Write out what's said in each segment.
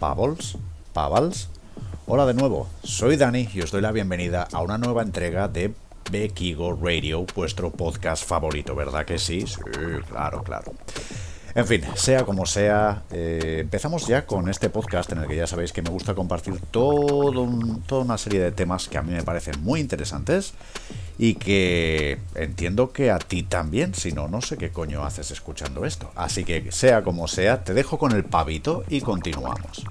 Pavels, Pavals. Hola de nuevo, soy Dani y os doy la bienvenida a una nueva entrega de Bekigo Radio, vuestro podcast favorito, ¿verdad que sí? Sí, claro, claro. En fin, sea como sea, eh, empezamos ya con este podcast en el que ya sabéis que me gusta compartir todo toda una serie de temas que a mí me parecen muy interesantes y que entiendo que a ti también, si no, no sé qué coño haces escuchando esto. Así que sea como sea, te dejo con el pavito y continuamos.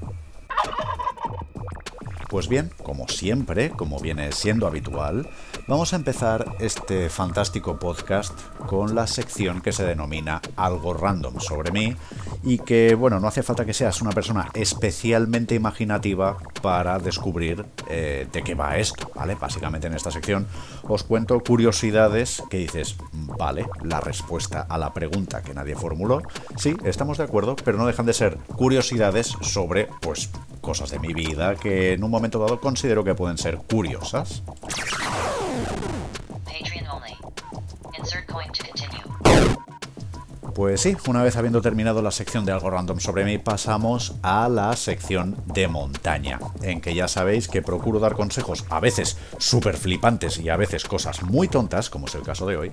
Pues bien, como siempre, como viene siendo habitual, vamos a empezar este fantástico podcast con la sección que se denomina Algo Random sobre mí y que, bueno, no hace falta que seas una persona especialmente imaginativa para descubrir eh, de qué va esto, ¿vale? Básicamente en esta sección os cuento curiosidades que dices, vale, la respuesta a la pregunta que nadie formuló, sí, estamos de acuerdo, pero no dejan de ser curiosidades sobre, pues, cosas de mi vida que en un momento dado considero que pueden ser curiosas. Pues sí, una vez habiendo terminado la sección de algo random sobre mí, pasamos a la sección de montaña, en que ya sabéis que procuro dar consejos a veces súper flipantes y a veces cosas muy tontas, como es el caso de hoy,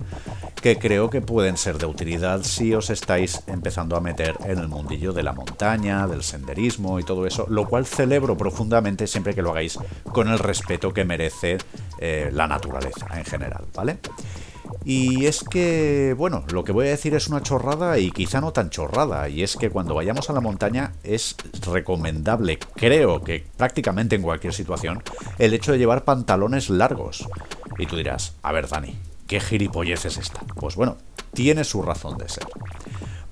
que creo que pueden ser de utilidad si os estáis empezando a meter en el mundillo de la montaña, del senderismo y todo eso, lo cual celebro profundamente siempre que lo hagáis con el respeto que merece eh, la naturaleza en general, ¿vale? Y es que, bueno, lo que voy a decir es una chorrada y quizá no tan chorrada. Y es que cuando vayamos a la montaña es recomendable, creo que prácticamente en cualquier situación, el hecho de llevar pantalones largos. Y tú dirás, a ver Dani, ¿qué gilipollez es esta? Pues bueno, tiene su razón de ser.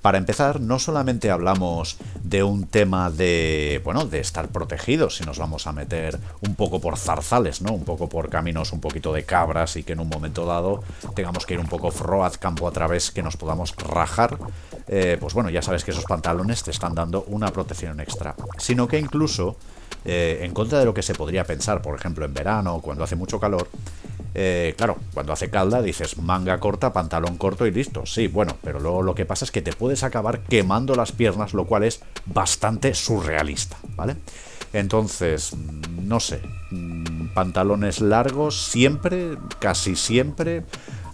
Para empezar, no solamente hablamos de un tema de, bueno, de estar protegidos si nos vamos a meter un poco por zarzales, ¿no? Un poco por caminos un poquito de cabras y que en un momento dado tengamos que ir un poco froad campo a través que nos podamos rajar. Eh, pues bueno, ya sabes que esos pantalones te están dando una protección extra. Sino que incluso, eh, en contra de lo que se podría pensar, por ejemplo, en verano, cuando hace mucho calor, eh, claro, cuando hace calda dices manga corta, pantalón corto y listo. Sí, bueno, pero luego lo que pasa es que te puedes acabar quemando las piernas, lo cual es bastante surrealista, ¿vale? Entonces, mm, no sé, mm, pantalones largos siempre, casi siempre.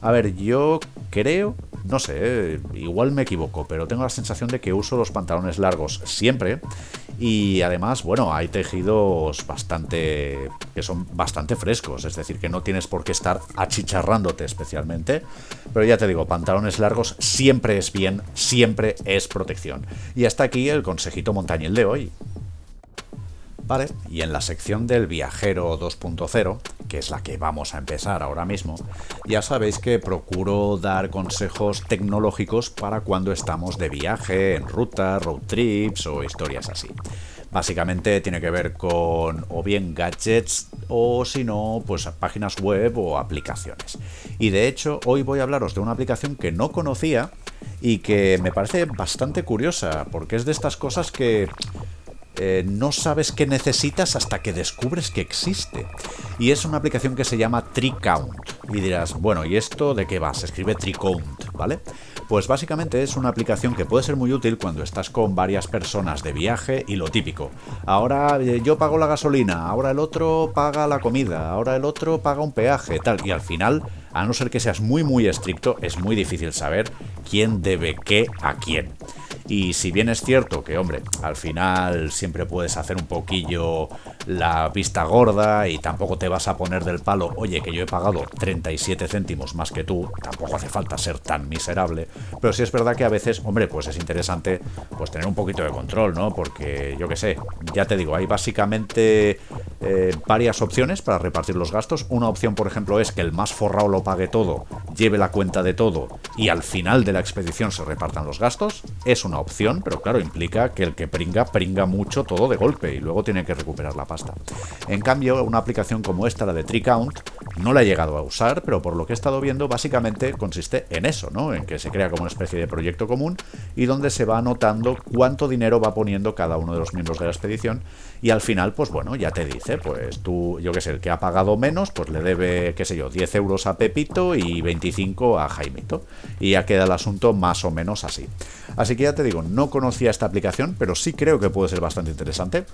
A ver, yo creo, no sé, eh, igual me equivoco, pero tengo la sensación de que uso los pantalones largos siempre y además, bueno, hay tejidos bastante que son bastante frescos, es decir, que no tienes por qué estar achicharrándote especialmente, pero ya te digo, pantalones largos siempre es bien, siempre es protección. Y hasta aquí el consejito montañil de hoy. Vale, y en la sección del viajero 2.0, que es la que vamos a empezar ahora mismo, ya sabéis que procuro dar consejos tecnológicos para cuando estamos de viaje, en ruta, road trips o historias así. Básicamente tiene que ver con o bien gadgets o si no, pues páginas web o aplicaciones. Y de hecho, hoy voy a hablaros de una aplicación que no conocía y que me parece bastante curiosa, porque es de estas cosas que eh, no sabes qué necesitas hasta que descubres que existe. Y es una aplicación que se llama TreeCount. Y dirás, bueno, ¿y esto de qué va? Se escribe TreeCount, ¿vale? Pues básicamente es una aplicación que puede ser muy útil cuando estás con varias personas de viaje y lo típico. Ahora eh, yo pago la gasolina, ahora el otro paga la comida, ahora el otro paga un peaje, tal. Y al final, a no ser que seas muy muy estricto, es muy difícil saber quién debe qué a quién. Y si bien es cierto que, hombre, al final siempre puedes hacer un poquillo la vista gorda y tampoco te vas a poner del palo, oye, que yo he pagado 37 céntimos más que tú, tampoco hace falta ser tan miserable, pero sí es verdad que a veces, hombre, pues es interesante pues tener un poquito de control, ¿no? Porque yo qué sé, ya te digo, hay básicamente eh, varias opciones para repartir los gastos. Una opción, por ejemplo, es que el más forrado lo pague todo, lleve la cuenta de todo y al final de la expedición se repartan los gastos. Es una opción, pero claro, implica que el que pringa, pringa mucho todo de golpe y luego tiene que recuperar la pasta. En cambio, una aplicación como esta, la de TreeCount, no la he llegado a usar, pero por lo que he estado viendo, básicamente consiste en eso, ¿no? En que se crea como una especie de proyecto común y donde se va anotando cuánto dinero va poniendo cada uno de los miembros de la expedición y al final, pues bueno, ya te dice, pues tú, yo qué sé, el que ha pagado menos, pues le debe, qué sé yo, 10 euros a Pepito y 25 a Jaimito. Y ya queda el asunto más o menos así. Así que ya te digo, no conocía esta aplicación, pero sí creo que puede ser bastante interesante.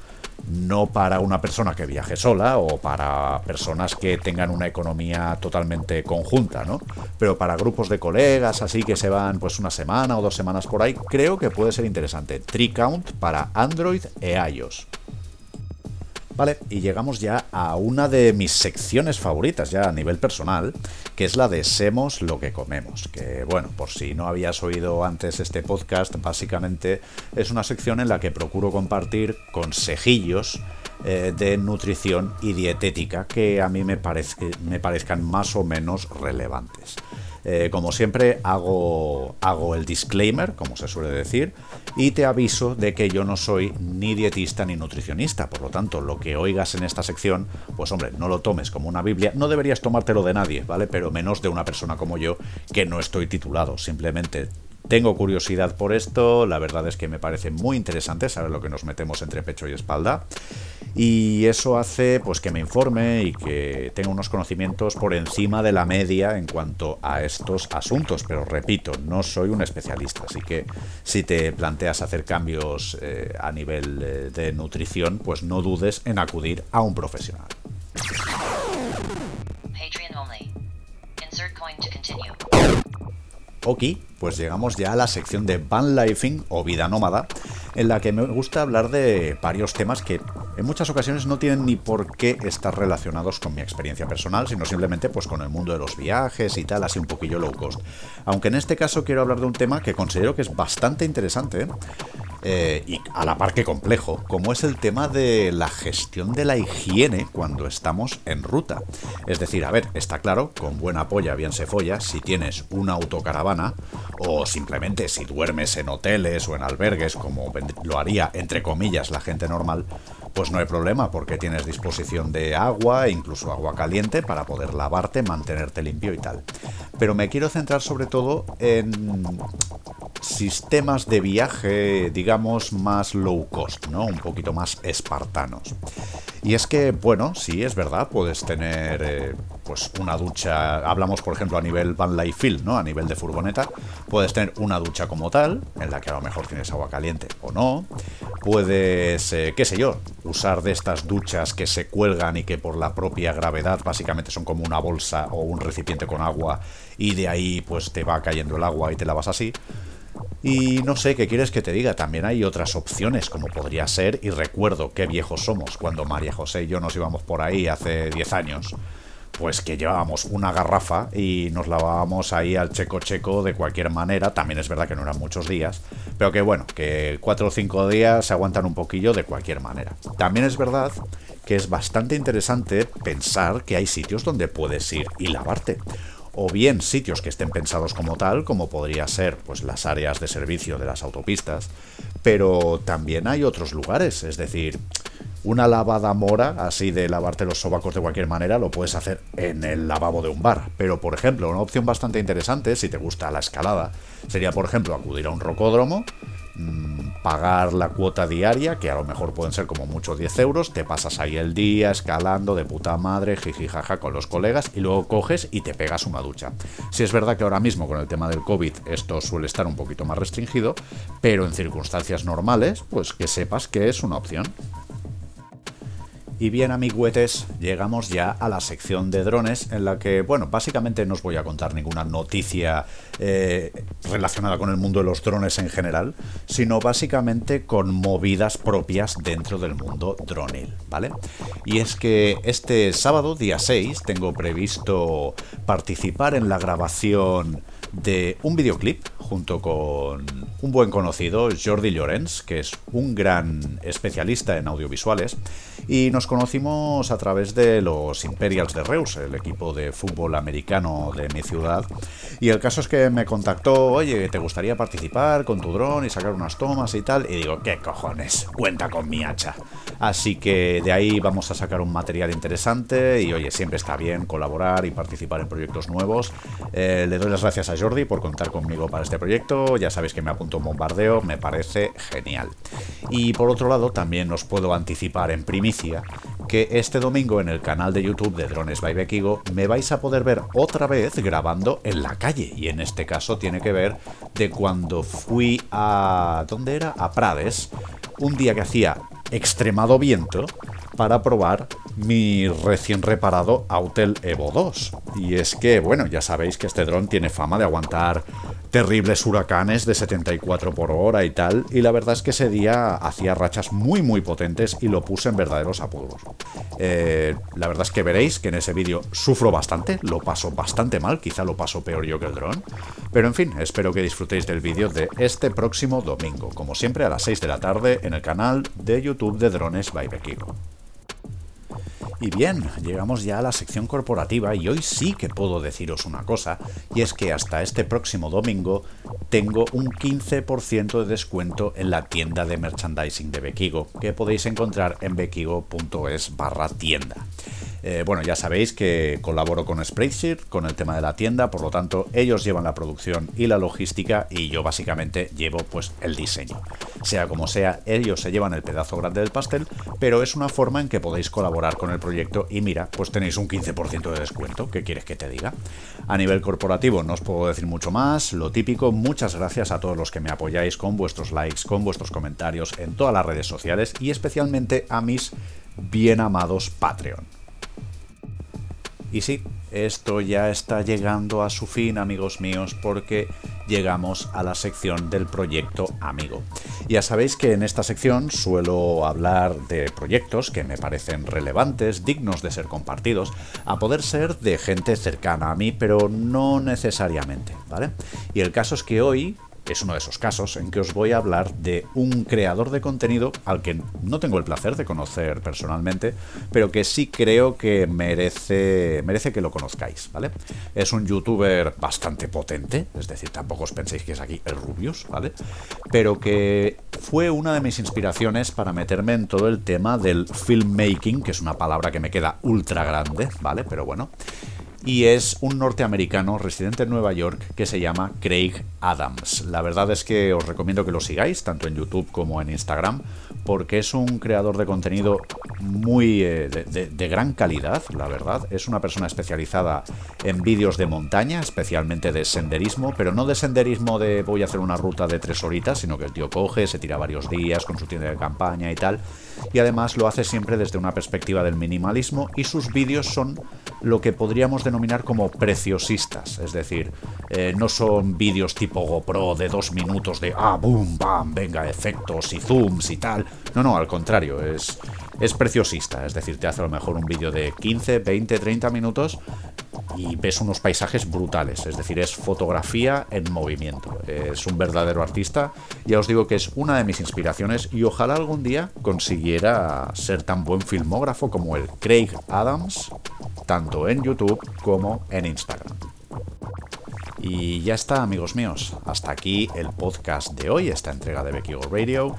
No para una persona que viaje sola o para personas que tengan una economía totalmente conjunta, ¿no? Pero para grupos de colegas, así que se van pues una semana o dos semanas por ahí, creo que puede ser interesante. Tree Count para Android e iOS. Vale, y llegamos ya a una de mis secciones favoritas, ya a nivel personal, que es la de Semos lo que comemos. Que bueno, por si no habías oído antes este podcast, básicamente es una sección en la que procuro compartir consejillos eh, de nutrición y dietética que a mí me, me parezcan más o menos relevantes. Eh, como siempre, hago, hago el disclaimer, como se suele decir, y te aviso de que yo no soy ni dietista ni nutricionista. Por lo tanto, lo que oigas en esta sección, pues hombre, no lo tomes como una Biblia. No deberías tomártelo de nadie, ¿vale? Pero menos de una persona como yo, que no estoy titulado. Simplemente tengo curiosidad por esto, la verdad es que me parece muy interesante saber lo que nos metemos entre pecho y espalda. Y eso hace pues que me informe y que tenga unos conocimientos por encima de la media en cuanto a estos asuntos, pero repito, no soy un especialista, así que si te planteas hacer cambios eh, a nivel eh, de nutrición, pues no dudes en acudir a un profesional. Ok, pues llegamos ya a la sección de van lifing o vida nómada, en la que me gusta hablar de varios temas que en muchas ocasiones no tienen ni por qué estar relacionados con mi experiencia personal, sino simplemente pues con el mundo de los viajes y tal, así un poquillo low cost. Aunque en este caso quiero hablar de un tema que considero que es bastante interesante, eh, y a la par que complejo, como es el tema de la gestión de la higiene cuando estamos en ruta. Es decir, a ver, está claro, con buena polla bien se folla, si tienes una autocaravana o simplemente si duermes en hoteles o en albergues como lo haría entre comillas la gente normal, pues no hay problema porque tienes disposición de agua, incluso agua caliente para poder lavarte, mantenerte limpio y tal. Pero me quiero centrar sobre todo en sistemas de viaje, digamos, más low cost, ¿no? Un poquito más espartanos. Y es que, bueno, sí, es verdad, puedes tener eh, pues una ducha, hablamos por ejemplo a nivel van field, ¿no? A nivel de furgoneta, puedes tener una ducha como tal, en la que a lo mejor tienes agua caliente o no. Puedes, eh, qué sé yo, usar de estas duchas que se cuelgan y que por la propia gravedad básicamente son como una bolsa o un recipiente con agua y de ahí pues te va cayendo el agua y te lavas así. Y no sé qué quieres que te diga, también hay otras opciones, como podría ser, y recuerdo qué viejos somos cuando María José y yo nos íbamos por ahí hace 10 años, pues que llevábamos una garrafa y nos lavábamos ahí al checo checo de cualquier manera, también es verdad que no eran muchos días, pero que bueno, que 4 o 5 días se aguantan un poquillo de cualquier manera. También es verdad que es bastante interesante pensar que hay sitios donde puedes ir y lavarte o bien sitios que estén pensados como tal, como podría ser pues las áreas de servicio de las autopistas, pero también hay otros lugares, es decir, una lavada mora, así de lavarte los sobacos de cualquier manera, lo puedes hacer en el lavabo de un bar. Pero, por ejemplo, una opción bastante interesante, si te gusta la escalada, sería, por ejemplo, acudir a un rocódromo, Mm, pagar la cuota diaria, que a lo mejor pueden ser como mucho 10 euros, te pasas ahí el día escalando de puta madre, jijijaja con los colegas y luego coges y te pegas una ducha. Si es verdad que ahora mismo con el tema del COVID esto suele estar un poquito más restringido, pero en circunstancias normales, pues que sepas que es una opción. Y bien amigüetes, llegamos ya a la sección de drones en la que, bueno, básicamente no os voy a contar ninguna noticia eh, relacionada con el mundo de los drones en general, sino básicamente con movidas propias dentro del mundo dronil, ¿vale? Y es que este sábado, día 6, tengo previsto participar en la grabación de un videoclip junto con un buen conocido, Jordi Llorens, que es un gran especialista en audiovisuales, y nos conocimos a través de los Imperials de Reus, el equipo de fútbol americano de mi ciudad. Y el caso es que me contactó, oye, ¿te gustaría participar con tu dron y sacar unas tomas y tal? Y digo, ¿qué cojones? Cuenta con mi hacha. Así que de ahí vamos a sacar un material interesante y oye, siempre está bien colaborar y participar en proyectos nuevos. Eh, le doy las gracias a Jordi por contar conmigo para este proyecto. Ya sabéis que me apunto un bombardeo, me parece genial. Y por otro lado, también os puedo anticipar en primicia que este domingo en el canal de YouTube de Drones by Bekigo me vais a poder ver otra vez grabando en la calle. Y en este caso tiene que ver de cuando fui a... ¿dónde era? A Prades. Un día que hacía extremado viento para probar mi recién reparado Autel Evo 2. Y es que, bueno, ya sabéis que este dron tiene fama de aguantar terribles huracanes de 74 por hora y tal, y la verdad es que ese día hacía rachas muy muy potentes y lo puse en verdaderos apuros. Eh, la verdad es que veréis que en ese vídeo sufro bastante, lo paso bastante mal, quizá lo paso peor yo que el dron, pero en fin, espero que disfrutéis del vídeo de este próximo domingo, como siempre a las 6 de la tarde en el canal de YouTube de Drones by. Y bien, llegamos ya a la sección corporativa y hoy sí que puedo deciros una cosa, y es que hasta este próximo domingo tengo un 15% de descuento en la tienda de merchandising de Bekigo, que podéis encontrar en bekigo.es barra tienda. Eh, bueno, ya sabéis que colaboro con Spreadsheet con el tema de la tienda, por lo tanto ellos llevan la producción y la logística y yo básicamente llevo pues el diseño. Sea como sea, ellos se llevan el pedazo grande del pastel, pero es una forma en que podéis colaborar con el proyecto y mira, pues tenéis un 15% de descuento, ¿qué quieres que te diga? A nivel corporativo no os puedo decir mucho más, lo típico, muchas gracias a todos los que me apoyáis con vuestros likes, con vuestros comentarios en todas las redes sociales y especialmente a mis bien amados Patreon. Y sí, esto ya está llegando a su fin, amigos míos, porque llegamos a la sección del proyecto amigo. Ya sabéis que en esta sección suelo hablar de proyectos que me parecen relevantes, dignos de ser compartidos, a poder ser de gente cercana a mí, pero no necesariamente, ¿vale? Y el caso es que hoy es uno de esos casos en que os voy a hablar de un creador de contenido al que no tengo el placer de conocer personalmente, pero que sí creo que merece, merece que lo conozcáis, ¿vale? Es un youtuber bastante potente, es decir, tampoco os penséis que es aquí el Rubius, ¿vale? Pero que fue una de mis inspiraciones para meterme en todo el tema del filmmaking, que es una palabra que me queda ultra grande, ¿vale? Pero bueno y es un norteamericano residente en Nueva York que se llama Craig Adams. La verdad es que os recomiendo que lo sigáis, tanto en YouTube como en Instagram, porque es un creador de contenido muy eh, de, gran calidad, la verdad. Es una persona especializada en vídeos de montaña, especialmente de senderismo, pero no de senderismo de voy a hacer una ruta de tres horitas, sino que el tío coge, se tira varios días con su tienda de campaña y tal. Y además lo hace siempre desde una perspectiva del minimalismo y sus vídeos son lo que podríamos denominar como preciosistas, es decir, eh, no son vídeos tipo GoPro de dos minutos de ah, boom, bam, venga, efectos y zooms y tal. No, no, al contrario, es, es preciosista, es decir, te hace a lo mejor un vídeo de 15, 20, 30 minutos y ves unos paisajes brutales, es decir, es fotografía en movimiento. Es un verdadero artista, ya os digo que es una de mis inspiraciones y ojalá algún día consiguiera ser tan buen filmógrafo como el Craig Adams, tanto en YouTube como en Instagram. Y ya está, amigos míos. Hasta aquí el podcast de hoy, esta entrega de Becky Radio.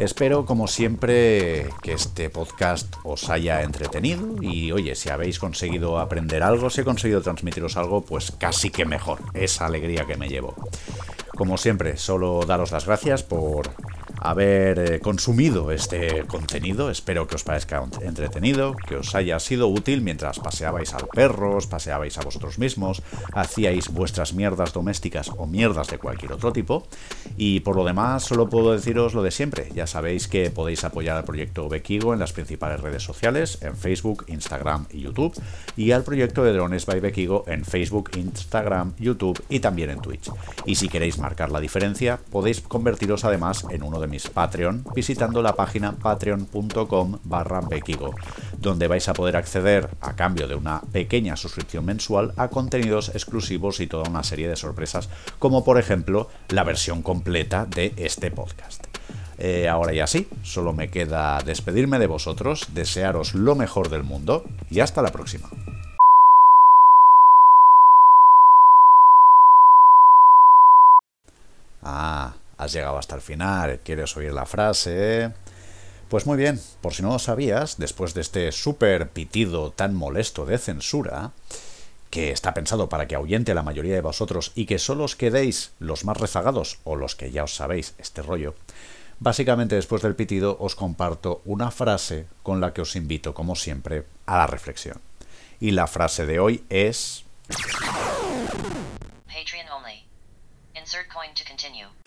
Espero, como siempre, que este podcast os haya entretenido y, oye, si habéis conseguido aprender algo, si he conseguido transmitiros algo, pues casi que mejor. Esa alegría que me llevo. Como siempre, solo daros las gracias por haber eh, consumido este contenido. Espero que os parezca entretenido, que os haya sido útil mientras paseabais al perro, os paseabais a vosotros mismos, hacíais vuestras mierdas domésticas o mierdas de cualquier otro tipo. Y por lo demás, solo puedo deciros lo de siempre. Ya sabéis que podéis apoyar al proyecto Bekigo en las principales redes sociales, en Facebook, Instagram y YouTube, y al proyecto de Drones by Bekigo en Facebook, Instagram, YouTube y también en Twitch. Y si queréis marcar la diferencia, podéis convertiros además en uno de mis Patreon visitando la página patreon.com barra bekigo, donde vais a poder acceder a cambio de una pequeña suscripción mensual a contenidos exclusivos y toda una serie de sorpresas, como por ejemplo la versión completa de este podcast. Eh, ahora ya sí, solo me queda despedirme de vosotros, desearos lo mejor del mundo y hasta la próxima. Ah, has llegado hasta el final, quieres oír la frase. Pues muy bien, por si no lo sabías, después de este súper pitido tan molesto de censura, que está pensado para que ahuyente a la mayoría de vosotros y que solo os quedéis los más rezagados o los que ya os sabéis este rollo, Básicamente después del pitido os comparto una frase con la que os invito, como siempre, a la reflexión. Y la frase de hoy es... Patreon only. Insert coin to continue.